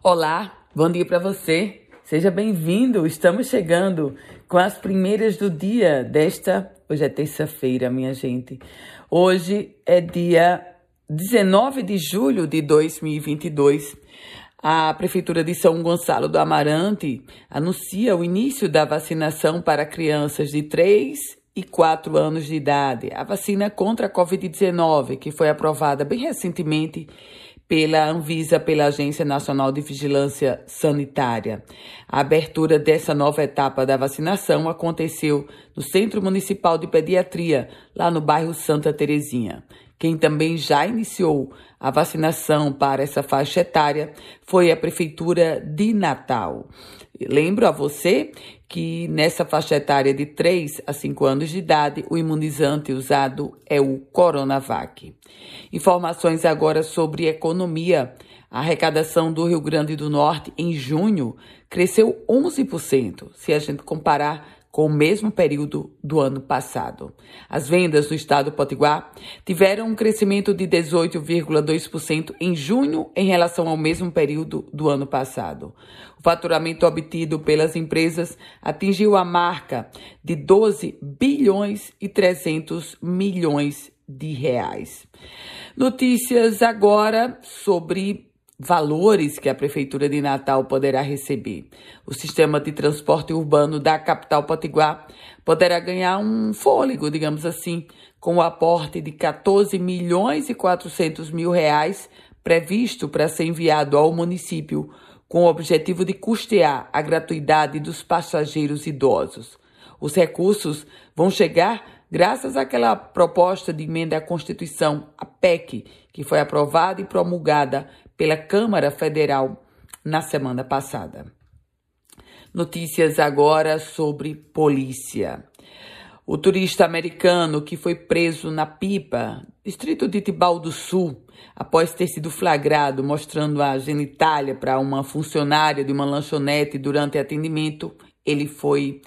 Olá, bom dia para você. Seja bem-vindo. Estamos chegando com as primeiras do dia desta. Hoje é terça-feira, minha gente. Hoje é dia 19 de julho de 2022. A Prefeitura de São Gonçalo do Amarante anuncia o início da vacinação para crianças de 3 e 4 anos de idade. A vacina contra a Covid-19, que foi aprovada bem recentemente pela Anvisa, pela Agência Nacional de Vigilância Sanitária. A abertura dessa nova etapa da vacinação aconteceu no Centro Municipal de Pediatria, lá no bairro Santa Terezinha. Quem também já iniciou a vacinação para essa faixa etária foi a Prefeitura de Natal. Lembro a você que nessa faixa etária de 3 a 5 anos de idade, o imunizante usado é o Coronavac. Informações agora sobre economia. A arrecadação do Rio Grande do Norte em junho cresceu 11%, se a gente comparar com o mesmo período do ano passado. As vendas do estado Potiguar tiveram um crescimento de 18,2% em junho em relação ao mesmo período do ano passado. O faturamento obtido pelas empresas atingiu a marca de 12 bilhões e 300 milhões de reais. Notícias agora sobre valores que a Prefeitura de Natal poderá receber. O sistema de transporte urbano da capital potiguar poderá ganhar um fôlego, digamos assim, com o aporte de 14 milhões e 400 mil reais previsto para ser enviado ao município com o objetivo de custear a gratuidade dos passageiros idosos. Os recursos vão chegar graças àquela proposta de emenda à Constituição, a PEC, que foi aprovada e promulgada pela Câmara Federal na semana passada. Notícias agora sobre polícia. O turista americano que foi preso na Pipa, distrito de Tibau do Sul, após ter sido flagrado mostrando a genitália para uma funcionária de uma lanchonete durante atendimento, ele foi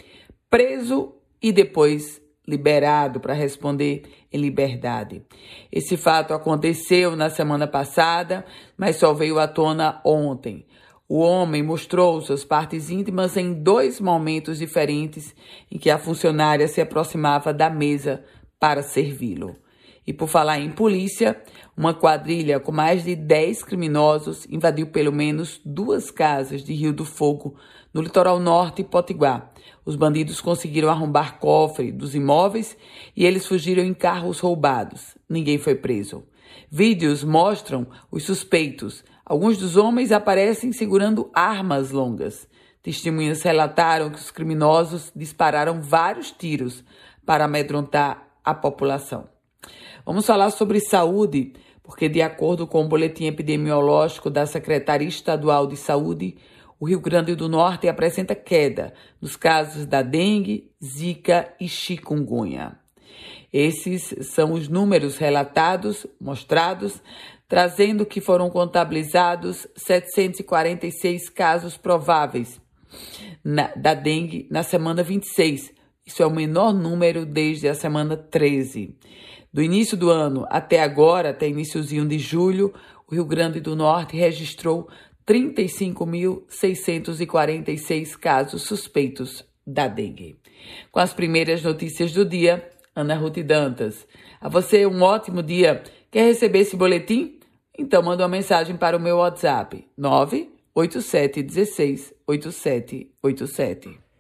preso e depois liberado para responder em liberdade. Esse fato aconteceu na semana passada, mas só veio à tona ontem. O homem mostrou suas partes íntimas em dois momentos diferentes em que a funcionária se aproximava da mesa para servi-lo. E por falar em polícia, uma quadrilha com mais de 10 criminosos invadiu pelo menos duas casas de Rio do Fogo, no litoral norte Potiguar. Os bandidos conseguiram arrombar cofre dos imóveis e eles fugiram em carros roubados. Ninguém foi preso. Vídeos mostram os suspeitos. Alguns dos homens aparecem segurando armas longas. Testemunhas relataram que os criminosos dispararam vários tiros para amedrontar a população. Vamos falar sobre saúde, porque, de acordo com o boletim epidemiológico da Secretaria Estadual de Saúde, o Rio Grande do Norte apresenta queda nos casos da dengue, zika e chikungunya. Esses são os números relatados, mostrados, trazendo que foram contabilizados 746 casos prováveis na, da dengue na semana 26. Isso é o menor número desde a semana 13. Do início do ano até agora, até iníciozinho de julho, o Rio Grande do Norte registrou 35.646 casos suspeitos da dengue. Com as primeiras notícias do dia, Ana Ruth Dantas. A você um ótimo dia. Quer receber esse boletim? Então manda uma mensagem para o meu WhatsApp 98716 8787.